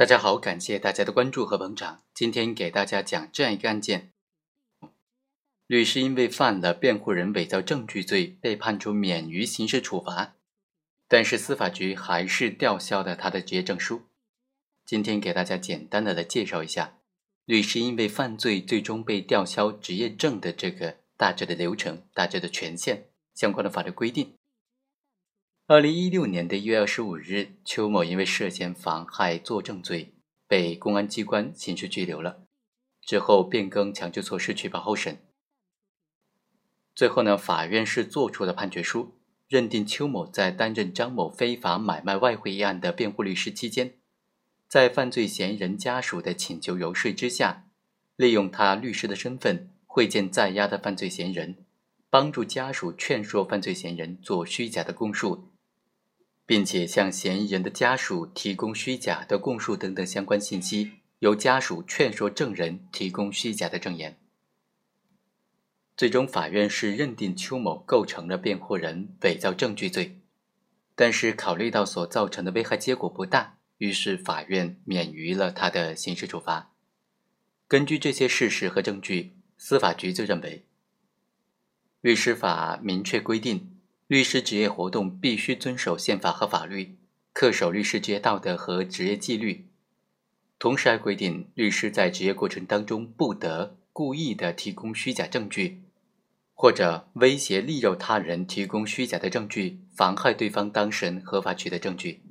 大家好，感谢大家的关注和捧场。今天给大家讲这样一个案件：律师因为犯了辩护人伪造证据罪，被判处免于刑事处罚，但是司法局还是吊销了他的执业证书。今天给大家简单的来介绍一下，律师因为犯罪最终被吊销执业证的这个大致的流程、大致的权限、相关的法律规定。二零一六年的一月二十五日，邱某因为涉嫌妨害作证罪，被公安机关刑事拘留了。之后变更强制措施取保候审。最后呢，法院是作出了判决书，认定邱某在担任张某非法买卖外汇一案的辩护律师期间，在犯罪嫌疑人家属的请求游说之下，利用他律师的身份会见在押的犯罪嫌疑人，帮助家属劝说犯罪嫌疑人做虚假的供述。并且向嫌疑人的家属提供虚假的供述等等相关信息，由家属劝说证人提供虚假的证言。最终，法院是认定邱某构成了辩护人伪造证据罪，但是考虑到所造成的危害结果不大，于是法院免于了他的刑事处罚。根据这些事实和证据，司法局就认为，律师法明确规定。律师职业活动必须遵守宪法和法律，恪守律师职业道德和职业纪律。同时还规定，律师在职业过程当中不得故意的提供虚假证据，或者威胁利诱他人提供虚假的证据，妨害对方当事人合法取得证据。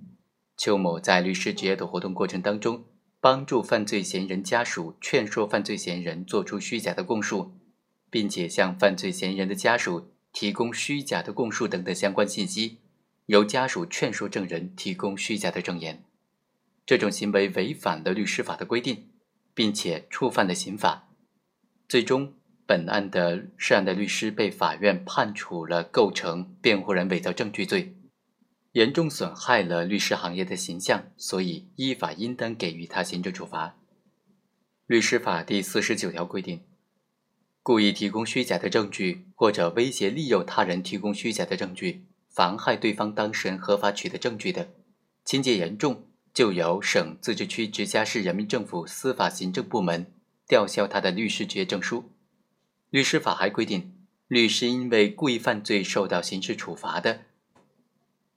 邱某在律师职业的活动过程当中，帮助犯罪嫌疑人家属劝说犯罪嫌疑人做出虚假的供述，并且向犯罪嫌疑人的家属。提供虚假的供述等等相关信息，由家属劝说证人提供虚假的证言，这种行为违反了律师法的规定，并且触犯了刑法。最终，本案的涉案的律师被法院判处了构成辩护人伪造证据罪，严重损害了律师行业的形象，所以依法应当给予他行政处罚。律师法第四十九条规定。故意提供虚假的证据，或者威胁利诱他人提供虚假的证据，妨害对方当事人合法取得证据的，情节严重，就由省、自治区、直辖市人民政府司法行政部门吊销他的律师执业证书。律师法还规定，律师因为故意犯罪受到刑事处罚的，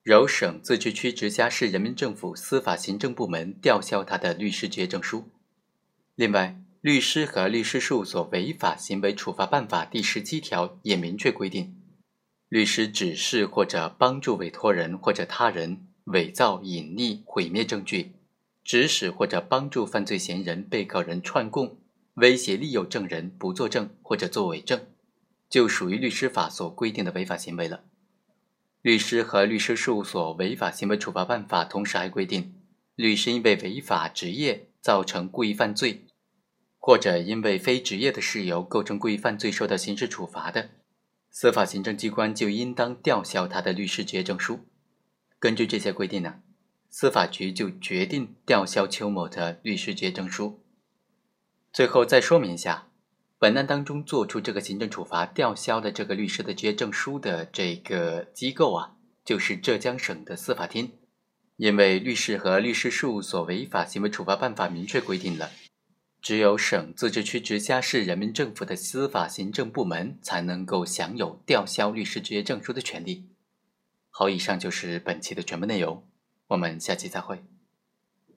由省、自治区、直辖市人民政府司法行政部门吊销他的律师执业证书。另外，律师和律师事务所违法行为处罚办法第十七条也明确规定，律师指示或者帮助委托人或者他人伪造、隐匿、毁灭证据，指使或者帮助犯罪嫌疑人、被告人串供，威胁利诱证人不作证或者作伪证，就属于律师法所规定的违法行为了。律师和律师事务所违法行为处罚办法同时还规定，律师因为违法执业造成故意犯罪。或者因为非职业的事由构成故意犯罪受到刑事处罚的，司法行政机关就应当吊销他的律师执业证书。根据这些规定呢，司法局就决定吊销邱某的律师执业证书。最后再说明一下，本案当中作出这个行政处罚吊销的这个律师的执业证书的这个机构啊，就是浙江省的司法厅。因为律师和律师事务所违法行为处罚办法明确规定了。只有省、自治区、直辖市人民政府的司法行政部门才能够享有吊销律师执业证书的权利。好，以上就是本期的全部内容，我们下期再会。